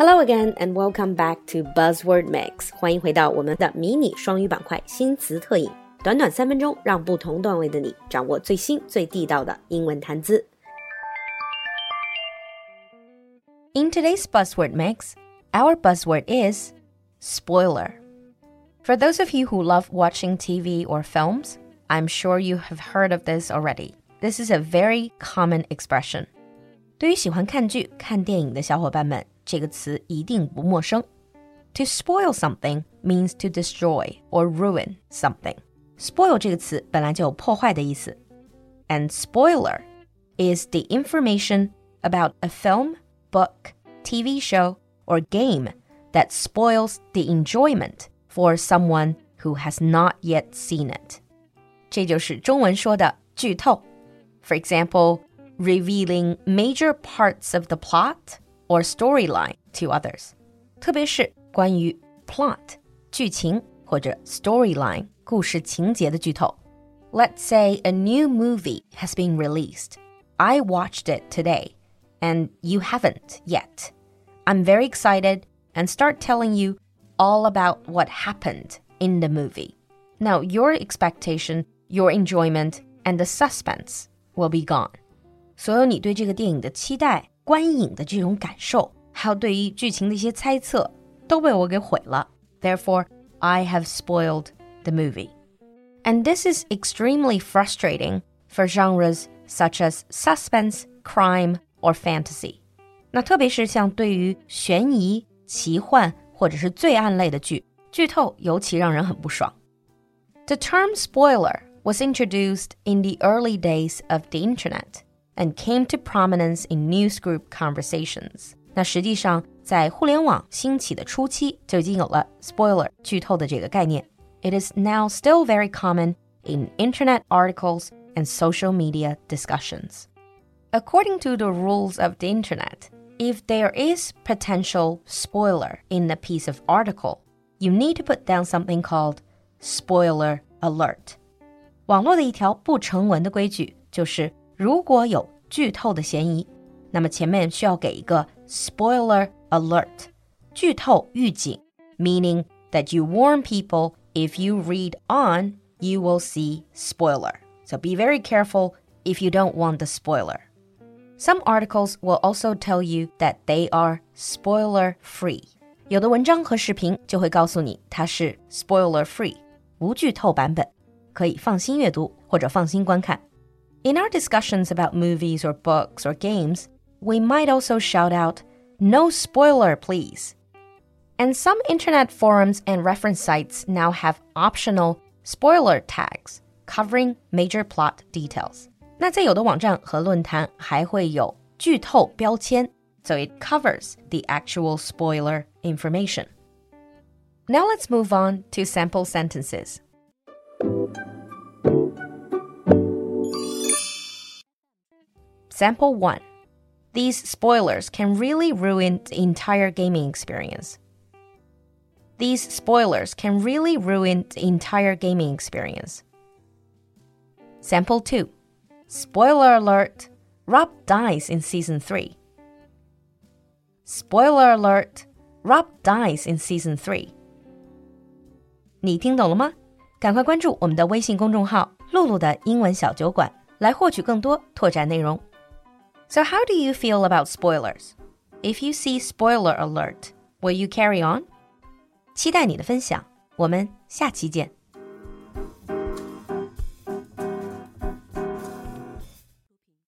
Hello again and welcome back to Buzzword Mix。欢迎回到我们的迷你双语板块新词特饮，短短三分钟，让不同段位的你掌握最新最地道的英文谈资。In today's Buzzword Mix, our buzzword is spoiler. For those of you who love watching TV or films, I'm sure you have heard of this already. This is a very common expression. 对于喜欢看剧、看电影的小伙伴们，这个词一定不陌生。To spoil something means to destroy or ruin something. Spoil 这个词本来就有破坏的意思，and spoiler is the information about a film, book, TV show, or game that spoils the enjoyment for someone who has not yet seen it. 这就是中文说的剧透。 For example, revealing major parts of the plot or storyline to others，特别是关于 plot 剧情或者 storyline 故事情节的剧透。Let's say a new movie has been released. I watched it today, and you haven't yet. I'm very excited and start telling you all about what happened in the movie. Now, your expectation, your enjoyment, and the suspense will be gone. 所有你对这个电影的期待观影的这种感受，还有对于剧情的一些猜测，都被我给毁了。Therefore, I have spoiled the movie. And this is extremely frustrating for genres such as suspense, crime, or fantasy. 那特别是像对于悬疑、奇幻或者是罪案类的剧，剧透尤其让人很不爽。The term spoiler was introduced in the early days of the internet and came to prominence in newsgroup conversations。那实际上，在互联网兴起的初期就已经有了 spoiler 剧透的这个概念。It is now still very common in internet articles and social media discussions. According to the rules of the internet, if there is potential spoiler in a piece of article, you need to put down something called spoiler alert. 网络的一条不成文的规矩就是。如果有剧透的嫌疑，那么前面需要给一个 spoiler alert，剧透预警，meaning that you warn people if you read on, you will see spoiler. So be very careful if you don't want the spoiler. Some articles will also tell you that they are spoiler free. 有的文章和视频就会告诉你它是 spoiler free，无剧透版本， 可以放心阅读或者放心观看。in our discussions about movies or books or games, we might also shout out, No spoiler, please. And some internet forums and reference sites now have optional spoiler tags covering major plot details. 那在有的网站和论坛还会有剧透标签, so it covers the actual spoiler information. Now let's move on to sample sentences. Sample 1. These spoilers can really ruin the entire gaming experience. These spoilers can really ruin the entire gaming experience. Sample 2. Spoiler alert Rob dies in season 3. Spoiler alert Rob dies in season 3. 你听懂了吗？赶快关注我们的微信公众号“露露的英文小酒馆”，来获取更多拓展内容。 so, how do you feel about spoilers? If you see spoiler alert, will you carry on? 期待你的分享，我们下期见。